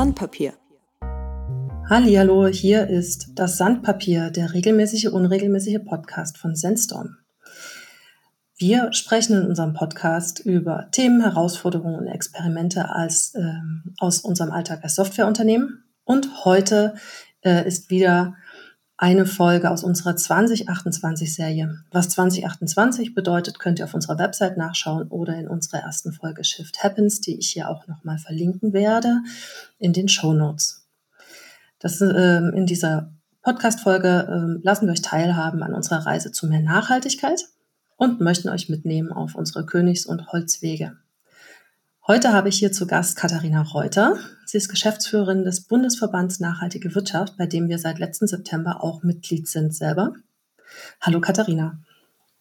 Sandpapier. Hallo, hier ist das Sandpapier, der regelmäßige, unregelmäßige Podcast von Sandstorm. Wir sprechen in unserem Podcast über Themen, Herausforderungen und Experimente als, äh, aus unserem Alltag als Softwareunternehmen. Und heute äh, ist wieder eine Folge aus unserer 2028-Serie. Was 2028 bedeutet, könnt ihr auf unserer Website nachschauen oder in unserer ersten Folge Shift Happens, die ich hier auch nochmal verlinken werde, in den Show Notes. Das, äh, in dieser Podcast-Folge äh, lassen wir euch teilhaben an unserer Reise zu mehr Nachhaltigkeit und möchten euch mitnehmen auf unsere Königs- und Holzwege. Heute habe ich hier zu Gast Katharina Reuter. Sie ist Geschäftsführerin des Bundesverbands Nachhaltige Wirtschaft, bei dem wir seit letzten September auch Mitglied sind selber. Hallo Katharina.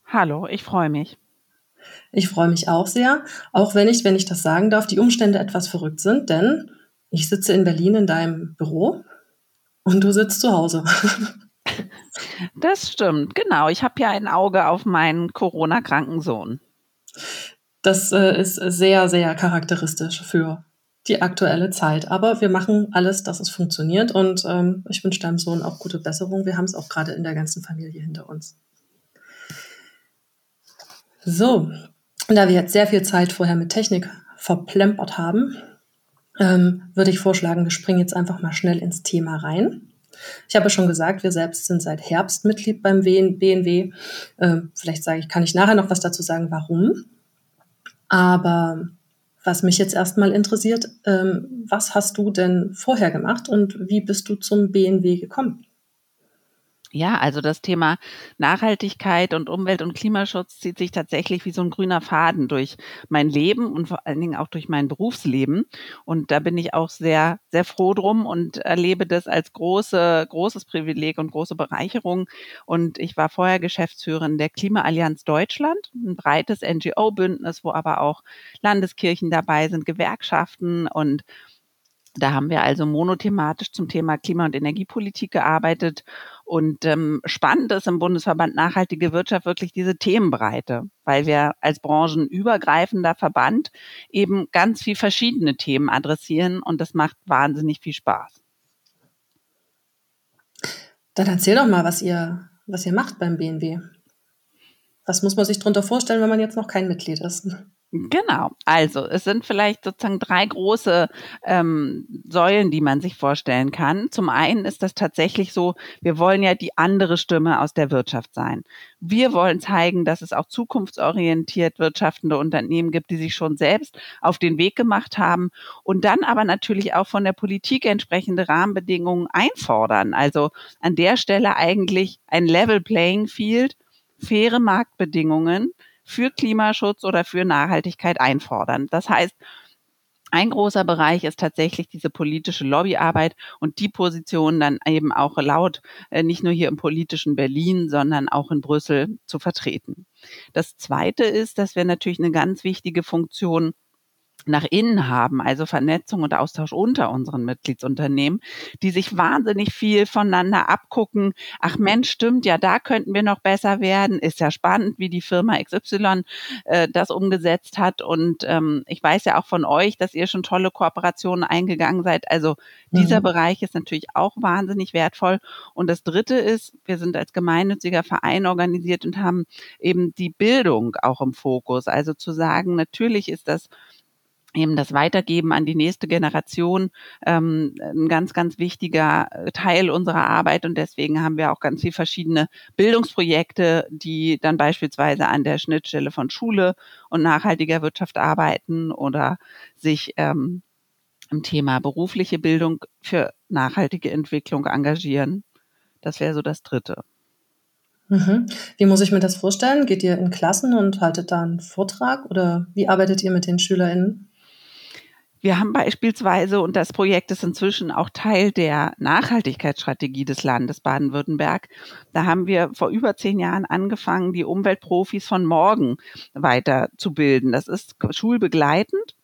Hallo, ich freue mich. Ich freue mich auch sehr, auch wenn ich, wenn ich das sagen darf, die Umstände etwas verrückt sind, denn ich sitze in Berlin in deinem Büro und du sitzt zu Hause. Das stimmt, genau. Ich habe ja ein Auge auf meinen Corona-kranken Sohn. Das äh, ist sehr, sehr charakteristisch für die aktuelle Zeit. Aber wir machen alles, dass es funktioniert und ähm, ich wünsche deinem Sohn auch gute Besserung. Wir haben es auch gerade in der ganzen Familie hinter uns. So, da wir jetzt sehr viel Zeit vorher mit Technik verplempert haben, ähm, würde ich vorschlagen, wir springen jetzt einfach mal schnell ins Thema rein. Ich habe schon gesagt, wir selbst sind seit Herbst Mitglied beim BNW. Ähm, vielleicht sage ich, kann ich nachher noch was dazu sagen, warum. Aber was mich jetzt erstmal interessiert, ähm, was hast du denn vorher gemacht und wie bist du zum BNW gekommen? Ja, also das Thema Nachhaltigkeit und Umwelt- und Klimaschutz zieht sich tatsächlich wie so ein grüner Faden durch mein Leben und vor allen Dingen auch durch mein Berufsleben. Und da bin ich auch sehr, sehr froh drum und erlebe das als große, großes Privileg und große Bereicherung. Und ich war vorher Geschäftsführerin der Klimaallianz Deutschland, ein breites NGO-Bündnis, wo aber auch Landeskirchen dabei sind, Gewerkschaften und da haben wir also monothematisch zum Thema Klima- und Energiepolitik gearbeitet. Und ähm, spannend ist im Bundesverband Nachhaltige Wirtschaft wirklich diese Themenbreite, weil wir als branchenübergreifender Verband eben ganz viel verschiedene Themen adressieren und das macht wahnsinnig viel Spaß. Dann erzähl doch mal, was ihr, was ihr macht beim BNW. Was muss man sich darunter vorstellen, wenn man jetzt noch kein Mitglied ist? Genau. Also es sind vielleicht sozusagen drei große ähm, Säulen, die man sich vorstellen kann. Zum einen ist das tatsächlich so, wir wollen ja die andere Stimme aus der Wirtschaft sein. Wir wollen zeigen, dass es auch zukunftsorientiert wirtschaftende Unternehmen gibt, die sich schon selbst auf den Weg gemacht haben und dann aber natürlich auch von der Politik entsprechende Rahmenbedingungen einfordern. Also an der Stelle eigentlich ein Level Playing Field, faire Marktbedingungen für Klimaschutz oder für Nachhaltigkeit einfordern. Das heißt, ein großer Bereich ist tatsächlich diese politische Lobbyarbeit und die Position dann eben auch laut, äh, nicht nur hier im politischen Berlin, sondern auch in Brüssel zu vertreten. Das Zweite ist, dass wir natürlich eine ganz wichtige Funktion nach innen haben, also Vernetzung und Austausch unter unseren Mitgliedsunternehmen, die sich wahnsinnig viel voneinander abgucken. Ach Mensch, stimmt, ja, da könnten wir noch besser werden. Ist ja spannend, wie die Firma XY äh, das umgesetzt hat. Und ähm, ich weiß ja auch von euch, dass ihr schon tolle Kooperationen eingegangen seid. Also dieser mhm. Bereich ist natürlich auch wahnsinnig wertvoll. Und das Dritte ist, wir sind als gemeinnütziger Verein organisiert und haben eben die Bildung auch im Fokus. Also zu sagen, natürlich ist das eben das Weitergeben an die nächste Generation ähm, ein ganz, ganz wichtiger äh, Teil unserer Arbeit. Und deswegen haben wir auch ganz viele verschiedene Bildungsprojekte, die dann beispielsweise an der Schnittstelle von Schule und nachhaltiger Wirtschaft arbeiten oder sich ähm, im Thema berufliche Bildung für nachhaltige Entwicklung engagieren. Das wäre so das Dritte. Mhm. Wie muss ich mir das vorstellen? Geht ihr in Klassen und haltet da einen Vortrag oder wie arbeitet ihr mit den SchülerInnen? Wir haben beispielsweise, und das Projekt ist inzwischen auch Teil der Nachhaltigkeitsstrategie des Landes Baden-Württemberg, da haben wir vor über zehn Jahren angefangen, die Umweltprofis von morgen weiterzubilden. Das ist schulbegleitend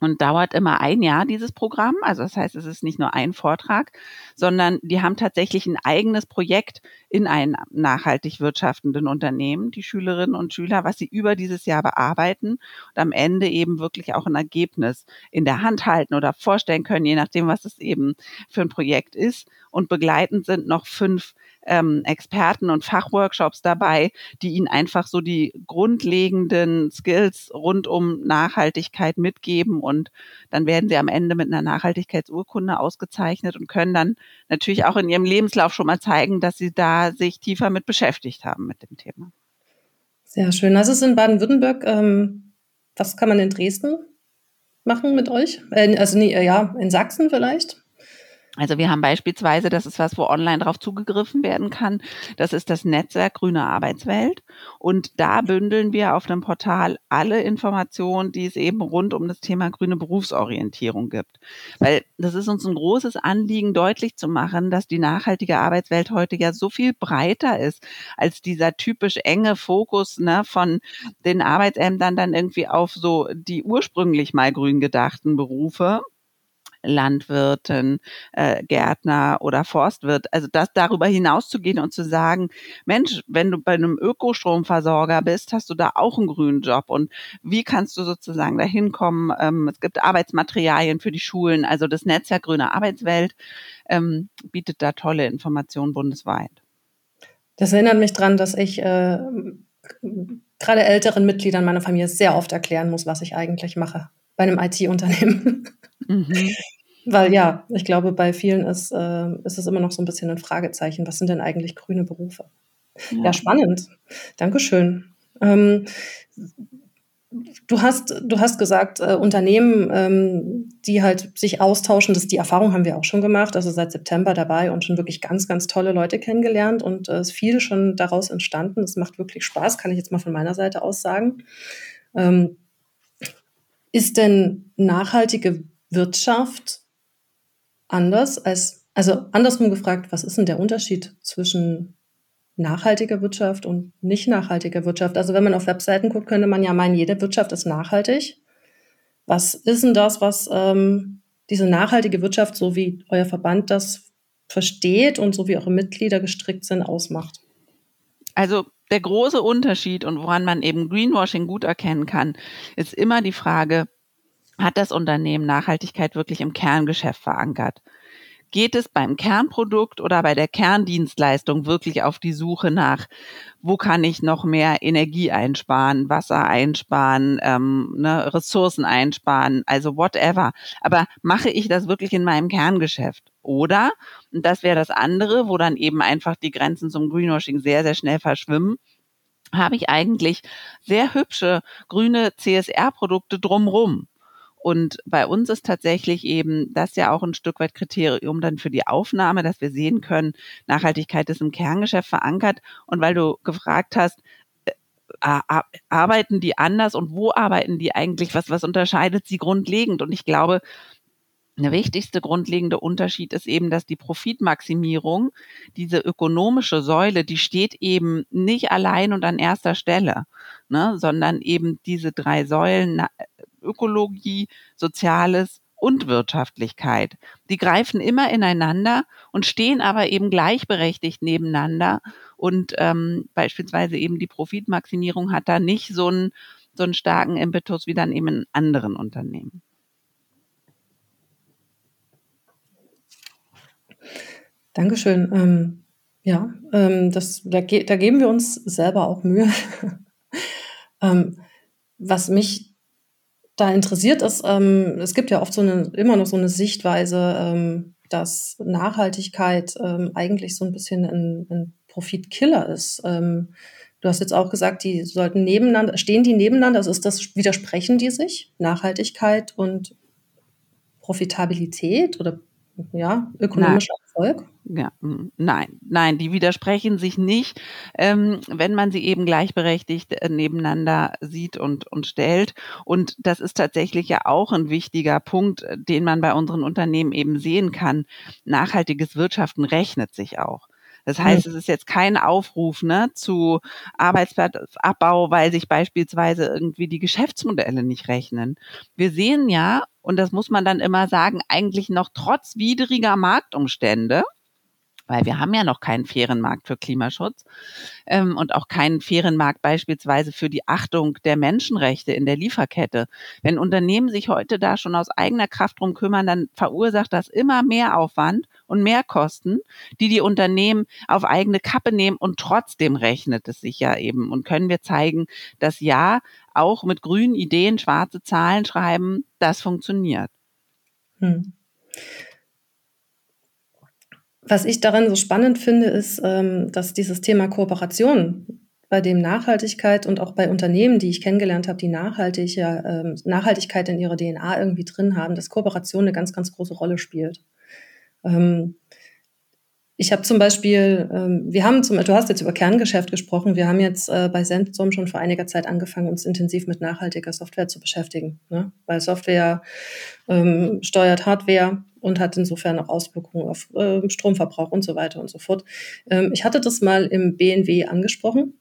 und dauert immer ein Jahr dieses Programm. Also das heißt, es ist nicht nur ein Vortrag, sondern die haben tatsächlich ein eigenes Projekt in einem nachhaltig wirtschaftenden Unternehmen, die Schülerinnen und Schüler, was sie über dieses Jahr bearbeiten und am Ende eben wirklich auch ein Ergebnis in der Hand halten oder vorstellen können, je nachdem, was es eben für ein Projekt ist. Und begleitend sind noch fünf ähm, Experten und Fachworkshops dabei, die ihnen einfach so die grundlegenden Skills rund um Nachhaltigkeit mitgeben und dann werden sie am Ende mit einer Nachhaltigkeitsurkunde ausgezeichnet und können dann natürlich auch in ihrem Lebenslauf schon mal zeigen, dass sie da sich tiefer mit beschäftigt haben mit dem Thema. Sehr schön. Das ist in Baden-Württemberg. Ähm, was kann man in Dresden machen mit euch? Äh, also nee, ja, in Sachsen vielleicht? Also wir haben beispielsweise, das ist was, wo online drauf zugegriffen werden kann. Das ist das Netzwerk Grüne Arbeitswelt. Und da bündeln wir auf dem Portal alle Informationen, die es eben rund um das Thema grüne Berufsorientierung gibt. Weil das ist uns ein großes Anliegen, deutlich zu machen, dass die nachhaltige Arbeitswelt heute ja so viel breiter ist als dieser typisch enge Fokus ne, von den Arbeitsämtern dann irgendwie auf so die ursprünglich mal grün gedachten Berufe Landwirtin, äh, Gärtner oder Forstwirt. Also das darüber hinaus zu gehen und zu sagen, Mensch, wenn du bei einem Ökostromversorger bist, hast du da auch einen grünen Job. Und wie kannst du sozusagen dahin kommen? Ähm, es gibt Arbeitsmaterialien für die Schulen. Also das Netzwerk Grüne Arbeitswelt ähm, bietet da tolle Informationen bundesweit. Das erinnert mich dran, dass ich äh, gerade älteren Mitgliedern meiner Familie sehr oft erklären muss, was ich eigentlich mache bei einem IT-Unternehmen. Mhm. Weil ja, ich glaube, bei vielen ist, äh, ist es immer noch so ein bisschen ein Fragezeichen. Was sind denn eigentlich grüne Berufe? Ja, ja spannend. Dankeschön. Ähm, du hast, du hast gesagt, äh, Unternehmen, ähm, die halt sich austauschen, das, die Erfahrung haben wir auch schon gemacht, also seit September dabei und schon wirklich ganz, ganz tolle Leute kennengelernt und es äh, ist viel schon daraus entstanden. Es macht wirklich Spaß, kann ich jetzt mal von meiner Seite aus sagen. Ähm, ist denn nachhaltige Wirtschaft anders als, also andersrum gefragt, was ist denn der Unterschied zwischen nachhaltiger Wirtschaft und nicht nachhaltiger Wirtschaft? Also wenn man auf Webseiten guckt, könnte man ja meinen, jede Wirtschaft ist nachhaltig. Was ist denn das, was ähm, diese nachhaltige Wirtschaft, so wie euer Verband das versteht und so wie eure Mitglieder gestrickt sind, ausmacht? Also der große Unterschied und woran man eben Greenwashing gut erkennen kann, ist immer die Frage, hat das Unternehmen Nachhaltigkeit wirklich im Kerngeschäft verankert? Geht es beim Kernprodukt oder bei der Kerndienstleistung wirklich auf die Suche nach, wo kann ich noch mehr Energie einsparen, Wasser einsparen, ähm, ne, Ressourcen einsparen, also whatever. Aber mache ich das wirklich in meinem Kerngeschäft? Oder, und das wäre das andere, wo dann eben einfach die Grenzen zum Greenwashing sehr, sehr schnell verschwimmen, habe ich eigentlich sehr hübsche grüne CSR-Produkte drumrum. Und bei uns ist tatsächlich eben das ja auch ein Stück weit Kriterium dann für die Aufnahme, dass wir sehen können, Nachhaltigkeit ist im Kerngeschäft verankert. Und weil du gefragt hast, äh, arbeiten die anders und wo arbeiten die eigentlich? Was, was unterscheidet sie grundlegend? Und ich glaube, der wichtigste grundlegende Unterschied ist eben, dass die Profitmaximierung, diese ökonomische Säule, die steht eben nicht allein und an erster Stelle, ne, sondern eben diese drei Säulen Ökologie, Soziales und Wirtschaftlichkeit. Die greifen immer ineinander und stehen aber eben gleichberechtigt nebeneinander. Und ähm, beispielsweise eben die Profitmaximierung hat da nicht so einen, so einen starken Impetus wie dann eben in anderen Unternehmen. Dankeschön. Ähm, ja, ähm, das, da, da, geben wir uns selber auch Mühe. ähm, was mich da interessiert ist, ähm, es gibt ja oft so eine, immer noch so eine Sichtweise, ähm, dass Nachhaltigkeit ähm, eigentlich so ein bisschen ein, ein Profitkiller ist. Ähm, du hast jetzt auch gesagt, die sollten nebeneinander, stehen die nebeneinander? Also ist das, widersprechen die sich? Nachhaltigkeit und Profitabilität oder ja, ökonomischer Erfolg? Ja, nein, nein, die widersprechen sich nicht, ähm, wenn man sie eben gleichberechtigt äh, nebeneinander sieht und, und stellt. Und das ist tatsächlich ja auch ein wichtiger Punkt, äh, den man bei unseren Unternehmen eben sehen kann. Nachhaltiges Wirtschaften rechnet sich auch. Das heißt, mhm. es ist jetzt kein Aufruf ne, zu Arbeitsplatzabbau, weil sich beispielsweise irgendwie die Geschäftsmodelle nicht rechnen. Wir sehen ja, und das muss man dann immer sagen, eigentlich noch trotz widriger Marktumstände, weil wir haben ja noch keinen fairen Markt für Klimaschutz ähm, und auch keinen fairen Markt beispielsweise für die Achtung der Menschenrechte in der Lieferkette. Wenn Unternehmen sich heute da schon aus eigener Kraft drum kümmern, dann verursacht das immer mehr Aufwand und mehr Kosten, die die Unternehmen auf eigene Kappe nehmen und trotzdem rechnet es sich ja eben. Und können wir zeigen, dass ja, auch mit grünen Ideen schwarze Zahlen schreiben, das funktioniert. Hm. Was ich daran so spannend finde, ist, ähm, dass dieses Thema Kooperation, bei dem Nachhaltigkeit und auch bei Unternehmen, die ich kennengelernt habe, die nachhaltig, ja, ähm, Nachhaltigkeit in ihrer DNA irgendwie drin haben, dass Kooperation eine ganz, ganz große Rolle spielt. Ähm, ich habe zum Beispiel, wir haben zum, du hast jetzt über Kerngeschäft gesprochen, wir haben jetzt äh, bei Sensom schon vor einiger Zeit angefangen, uns intensiv mit nachhaltiger Software zu beschäftigen, ne? weil Software ähm, steuert Hardware und hat insofern auch Auswirkungen auf äh, Stromverbrauch und so weiter und so fort. Ähm, ich hatte das mal im BNW angesprochen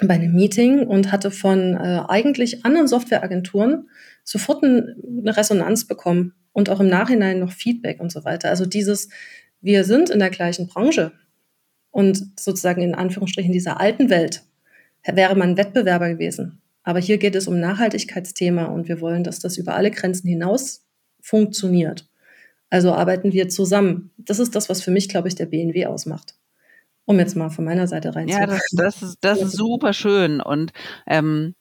bei einem Meeting und hatte von äh, eigentlich anderen Softwareagenturen sofort ein, eine Resonanz bekommen und auch im Nachhinein noch Feedback und so weiter. Also dieses wir sind in der gleichen Branche und sozusagen in Anführungsstrichen dieser alten Welt wäre man Wettbewerber gewesen. Aber hier geht es um Nachhaltigkeitsthema und wir wollen, dass das über alle Grenzen hinaus funktioniert. Also arbeiten wir zusammen. Das ist das, was für mich, glaube ich, der BNW ausmacht. Um jetzt mal von meiner Seite reinzukommen. Ja, das, das, ist, das ist super schön. Und ähm,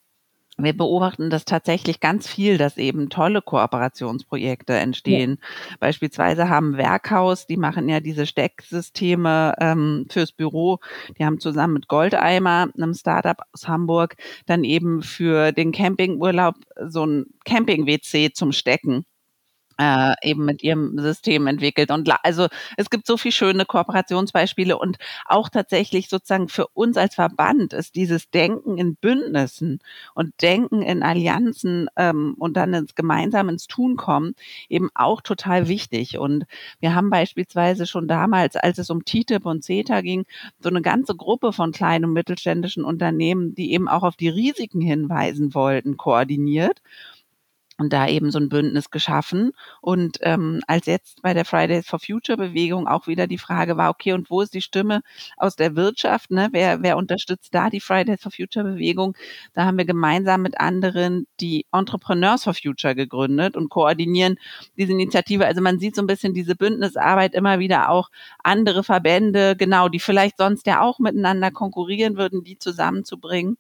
wir beobachten das tatsächlich ganz viel, dass eben tolle Kooperationsprojekte entstehen. Ja. Beispielsweise haben Werkhaus, die machen ja diese Stecksysteme ähm, fürs Büro. Die haben zusammen mit Goldeimer, einem Startup aus Hamburg, dann eben für den Campingurlaub so ein Camping-WC zum Stecken äh, eben mit ihrem System entwickelt. Und also es gibt so viele schöne Kooperationsbeispiele und auch tatsächlich sozusagen für uns als Verband ist dieses Denken in Bündnissen und Denken in Allianzen ähm, und dann ins gemeinsam ins Tun kommen eben auch total wichtig. Und wir haben beispielsweise schon damals, als es um TTIP und CETA ging, so eine ganze Gruppe von kleinen und mittelständischen Unternehmen, die eben auch auf die Risiken hinweisen wollten, koordiniert und da eben so ein Bündnis geschaffen. Und ähm, als jetzt bei der Fridays for Future Bewegung auch wieder die Frage war, okay, und wo ist die Stimme aus der Wirtschaft? Ne? Wer, wer unterstützt da die Fridays for Future Bewegung? Da haben wir gemeinsam mit anderen die Entrepreneurs for Future gegründet und koordinieren diese Initiative. Also man sieht so ein bisschen diese Bündnisarbeit immer wieder auch andere Verbände, genau, die vielleicht sonst ja auch miteinander konkurrieren würden, die zusammenzubringen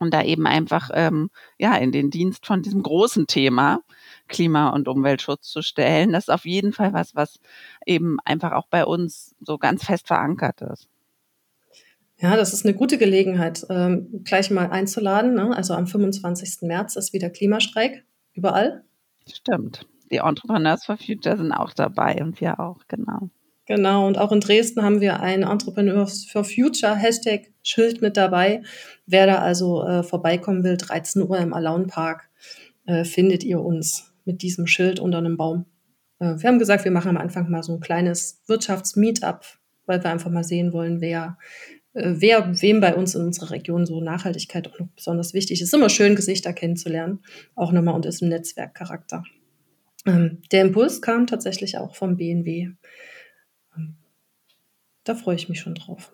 und da eben einfach ähm, ja in den Dienst von diesem großen Thema Klima- und Umweltschutz zu stellen. Das ist auf jeden Fall was, was eben einfach auch bei uns so ganz fest verankert ist. Ja, das ist eine gute Gelegenheit, ähm, gleich mal einzuladen. Ne? Also am 25. März ist wieder Klimastreik überall. Stimmt. Die Entrepreneurs for Future sind auch dabei und wir auch, genau. Genau, und auch in Dresden haben wir ein Entrepreneurs for Future Hashtag Schild mit dabei. Wer da also äh, vorbeikommen will, 13 Uhr im Alaun Park, äh, findet ihr uns mit diesem Schild unter einem Baum. Äh, wir haben gesagt, wir machen am Anfang mal so ein kleines Wirtschaftsmeetup, weil wir einfach mal sehen wollen, wer, äh, wer wem bei uns in unserer Region so Nachhaltigkeit auch noch besonders wichtig ist. Es ist immer schön, Gesichter kennenzulernen, auch nochmal unter diesem Netzwerkcharakter. Ähm, der Impuls kam tatsächlich auch vom BNW. Da freue ich mich schon drauf.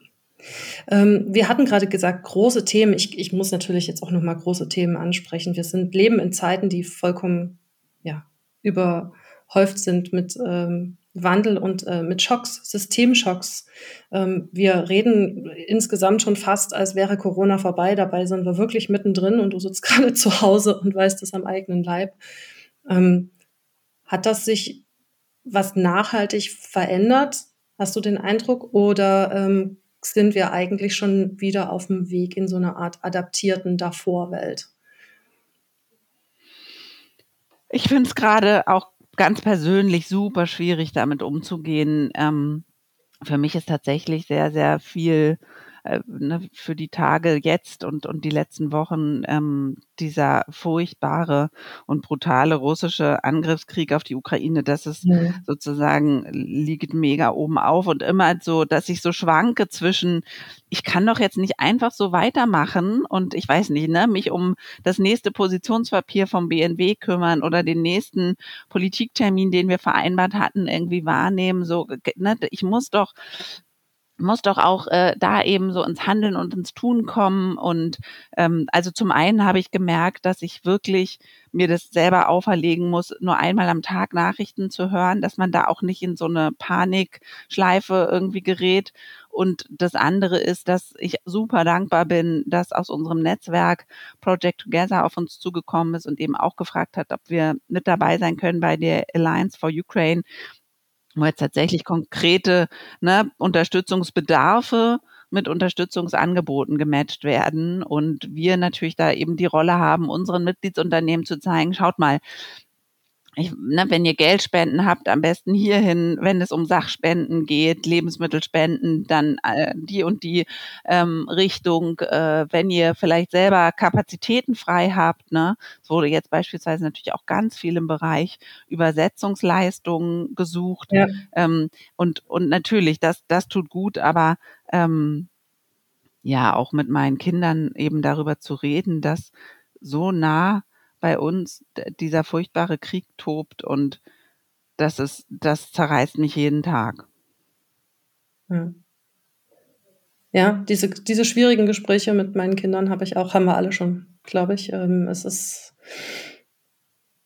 Ähm, wir hatten gerade gesagt, große Themen. Ich, ich muss natürlich jetzt auch noch mal große Themen ansprechen. Wir sind, leben in Zeiten, die vollkommen ja, überhäuft sind mit ähm, Wandel und äh, mit Schocks, Systemschocks. Ähm, wir reden insgesamt schon fast, als wäre Corona vorbei. Dabei sind wir wirklich mittendrin und du sitzt gerade zu Hause und weißt es am eigenen Leib. Ähm, hat das sich was nachhaltig verändert? Hast du den Eindruck? Oder ähm, sind wir eigentlich schon wieder auf dem Weg in so eine Art adaptierten Davorwelt? Ich finde es gerade auch ganz persönlich super schwierig, damit umzugehen. Ähm, für mich ist tatsächlich sehr, sehr viel äh, ne, für die Tage jetzt und, und die letzten Wochen ähm, dieser furchtbare und brutale russische Angriffskrieg auf die Ukraine, das ist ja. sozusagen liegt mega oben auf und immer so, dass ich so schwanke zwischen, ich kann doch jetzt nicht einfach so weitermachen und ich weiß nicht, ne, mich um das nächste Positionspapier vom BNW kümmern oder den nächsten Politiktermin, den wir vereinbart hatten, irgendwie wahrnehmen. So, ne, ich muss doch muss doch auch äh, da eben so ins Handeln und ins Tun kommen. Und ähm, also zum einen habe ich gemerkt, dass ich wirklich mir das selber auferlegen muss, nur einmal am Tag Nachrichten zu hören, dass man da auch nicht in so eine Panikschleife irgendwie gerät. Und das andere ist, dass ich super dankbar bin, dass aus unserem Netzwerk Project Together auf uns zugekommen ist und eben auch gefragt hat, ob wir mit dabei sein können bei der Alliance for Ukraine wo jetzt tatsächlich konkrete ne, Unterstützungsbedarfe mit Unterstützungsangeboten gematcht werden und wir natürlich da eben die Rolle haben, unseren Mitgliedsunternehmen zu zeigen, schaut mal, ich, ne, wenn ihr Geld spenden habt, am besten hierhin, wenn es um Sachspenden geht, Lebensmittelspenden, dann äh, die und die ähm, Richtung. Äh, wenn ihr vielleicht selber Kapazitäten frei habt, ne, es wurde jetzt beispielsweise natürlich auch ganz viel im Bereich Übersetzungsleistungen gesucht. Ja. Ähm, und, und natürlich, das, das tut gut, aber ähm, ja, auch mit meinen Kindern eben darüber zu reden, dass so nah bei uns dieser furchtbare Krieg tobt und das ist, das zerreißt mich jeden Tag. Ja. ja, diese, diese schwierigen Gespräche mit meinen Kindern habe ich auch, haben wir alle schon, glaube ich. Ähm, es ist,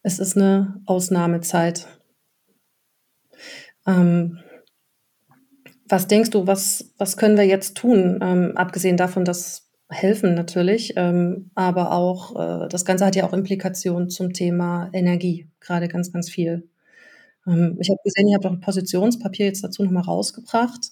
es ist eine Ausnahmezeit. Ähm, was denkst du, was, was können wir jetzt tun, ähm, abgesehen davon, dass helfen natürlich, ähm, aber auch äh, das Ganze hat ja auch Implikationen zum Thema Energie, gerade ganz, ganz viel. Ähm, ich habe gesehen, ihr habt auch ein Positionspapier jetzt dazu nochmal rausgebracht.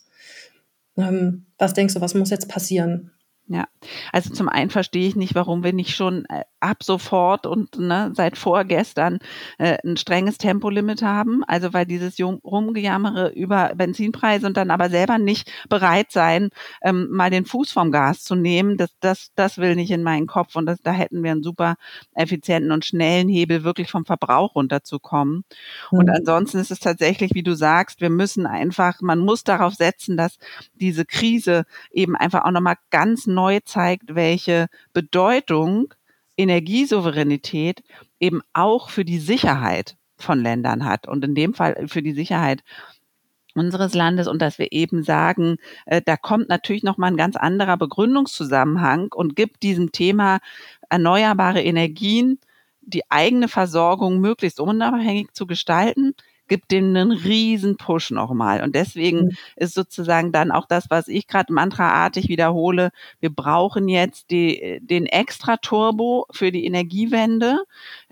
Ähm, was denkst du, was muss jetzt passieren? Ja, also zum einen verstehe ich nicht, warum wir nicht schon äh, ab sofort und ne, seit vorgestern äh, ein strenges Tempolimit haben. Also weil dieses Rumgejammere über Benzinpreise und dann aber selber nicht bereit sein, ähm, mal den Fuß vom Gas zu nehmen, das, das, das will nicht in meinen Kopf. Und das, da hätten wir einen super effizienten und schnellen Hebel, wirklich vom Verbrauch runterzukommen. Mhm. Und ansonsten ist es tatsächlich, wie du sagst, wir müssen einfach, man muss darauf setzen, dass diese Krise eben einfach auch nochmal ganz neu zeigt, welche Bedeutung Energiesouveränität eben auch für die Sicherheit von Ländern hat und in dem Fall für die Sicherheit unseres Landes und dass wir eben sagen, äh, da kommt natürlich noch mal ein ganz anderer Begründungszusammenhang und gibt diesem Thema erneuerbare Energien die eigene Versorgung möglichst unabhängig zu gestalten, gibt dem einen riesen Push nochmal. Und deswegen mhm. ist sozusagen dann auch das, was ich gerade mantraartig wiederhole, wir brauchen jetzt die, den extra Turbo für die Energiewende,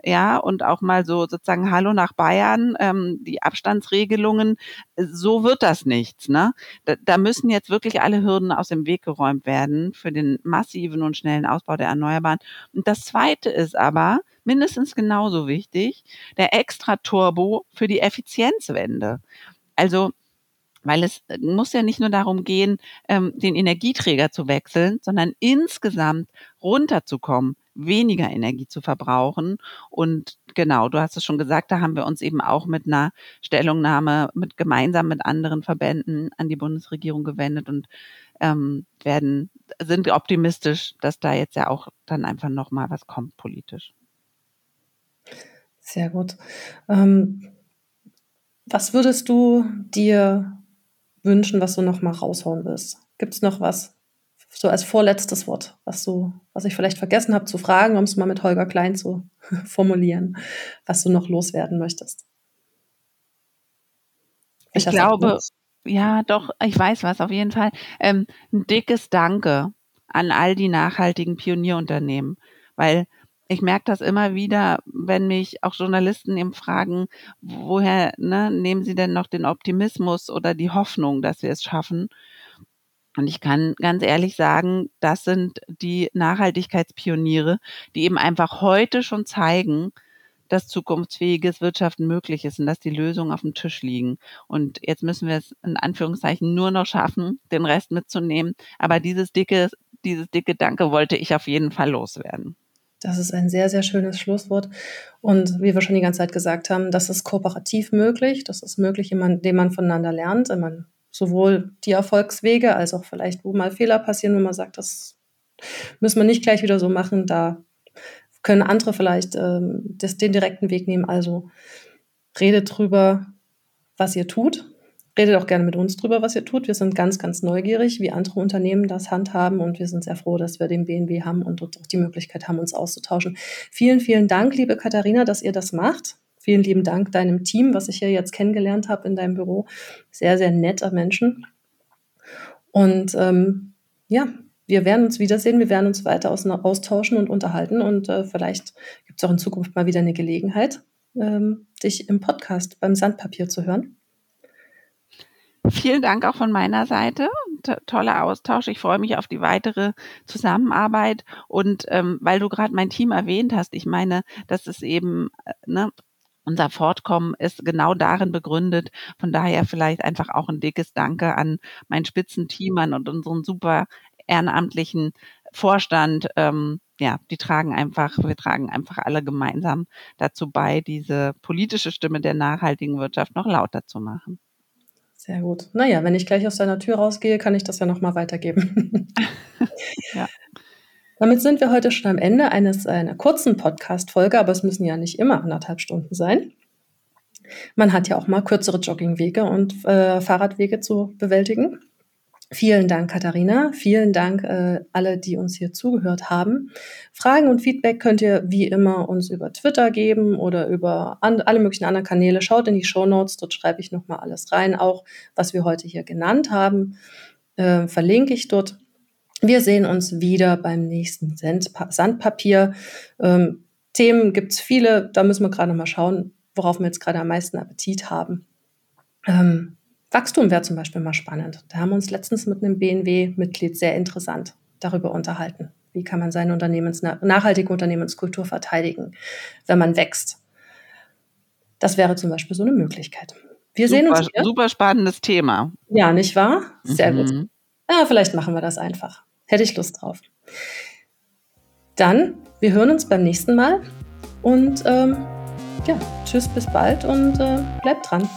ja, und auch mal so sozusagen Hallo nach Bayern, ähm, die Abstandsregelungen, so wird das nichts, ne? Da, da müssen jetzt wirklich alle Hürden aus dem Weg geräumt werden für den massiven und schnellen Ausbau der Erneuerbaren. Und das zweite ist aber, mindestens genauso wichtig, der Extra-Turbo für die Effizienzwende. Also weil es äh, muss ja nicht nur darum gehen, ähm, den Energieträger zu wechseln, sondern insgesamt runterzukommen, weniger Energie zu verbrauchen. Und genau, du hast es schon gesagt, da haben wir uns eben auch mit einer Stellungnahme mit gemeinsam mit anderen Verbänden an die Bundesregierung gewendet und ähm, werden sind optimistisch, dass da jetzt ja auch dann einfach noch mal was kommt politisch. Sehr gut. Ähm, was würdest du dir wünschen, was du noch mal raushauen willst? Gibt es noch was, so als vorletztes Wort, was du, was ich vielleicht vergessen habe zu fragen, um es mal mit Holger Klein zu formulieren, was du noch loswerden möchtest? Ich, ich glaube, ja, doch, ich weiß was auf jeden Fall. Ähm, ein dickes Danke an all die nachhaltigen Pionierunternehmen, weil ich merke das immer wieder, wenn mich auch Journalisten eben fragen, woher ne, nehmen sie denn noch den Optimismus oder die Hoffnung, dass wir es schaffen? Und ich kann ganz ehrlich sagen, das sind die Nachhaltigkeitspioniere, die eben einfach heute schon zeigen, dass zukunftsfähiges Wirtschaften möglich ist und dass die Lösungen auf dem Tisch liegen. Und jetzt müssen wir es in Anführungszeichen nur noch schaffen, den Rest mitzunehmen. Aber dieses dicke, dieses dicke Danke wollte ich auf jeden Fall loswerden. Das ist ein sehr, sehr schönes Schlusswort. Und wie wir schon die ganze Zeit gesagt haben, das ist kooperativ möglich. Das ist möglich, indem man voneinander lernt. Man sowohl die Erfolgswege als auch vielleicht, wo mal Fehler passieren, wo man sagt, das müssen wir nicht gleich wieder so machen. Da können andere vielleicht ähm, das, den direkten Weg nehmen. Also redet drüber, was ihr tut. Redet auch gerne mit uns drüber, was ihr tut. Wir sind ganz, ganz neugierig, wie andere Unternehmen das handhaben und wir sind sehr froh, dass wir den BNB haben und dort auch die Möglichkeit haben, uns auszutauschen. Vielen, vielen Dank, liebe Katharina, dass ihr das macht. Vielen lieben Dank deinem Team, was ich hier jetzt kennengelernt habe in deinem Büro. Sehr, sehr netter Menschen. Und ähm, ja, wir werden uns wiedersehen, wir werden uns weiter austauschen und unterhalten und äh, vielleicht gibt es auch in Zukunft mal wieder eine Gelegenheit, ähm, dich im Podcast beim Sandpapier zu hören. Vielen Dank auch von meiner Seite. Toller Austausch. Ich freue mich auf die weitere Zusammenarbeit. Und ähm, weil du gerade mein Team erwähnt hast, ich meine, das ist eben, äh, ne, unser Fortkommen ist genau darin begründet. Von daher vielleicht einfach auch ein dickes Danke an mein Spitzenteam an und unseren super ehrenamtlichen Vorstand. Ähm, ja, die tragen einfach, wir tragen einfach alle gemeinsam dazu bei, diese politische Stimme der nachhaltigen Wirtschaft noch lauter zu machen. Sehr gut. Naja, wenn ich gleich aus deiner Tür rausgehe, kann ich das ja nochmal weitergeben. ja. Damit sind wir heute schon am Ende eines einer kurzen Podcast-Folge, aber es müssen ja nicht immer anderthalb Stunden sein. Man hat ja auch mal kürzere Joggingwege und äh, Fahrradwege zu bewältigen. Vielen Dank, Katharina. Vielen Dank äh, alle, die uns hier zugehört haben. Fragen und Feedback könnt ihr wie immer uns über Twitter geben oder über an, alle möglichen anderen Kanäle. Schaut in die Show Notes, dort schreibe ich nochmal alles rein. Auch was wir heute hier genannt haben, äh, verlinke ich dort. Wir sehen uns wieder beim nächsten Sandpapier. Ähm, Themen gibt es viele, da müssen wir gerade mal schauen, worauf wir jetzt gerade am meisten Appetit haben. Ähm, Wachstum wäre zum Beispiel mal spannend. Da haben wir uns letztens mit einem BNW-Mitglied sehr interessant darüber unterhalten. Wie kann man seine Unternehmens nachhaltige Unternehmenskultur verteidigen, wenn man wächst? Das wäre zum Beispiel so eine Möglichkeit. Wir super, sehen uns hier. Super spannendes Thema. Ja, nicht wahr? Sehr mhm. gut. Ja, vielleicht machen wir das einfach. Hätte ich Lust drauf. Dann, wir hören uns beim nächsten Mal und ähm, ja, tschüss, bis bald und äh, bleibt dran.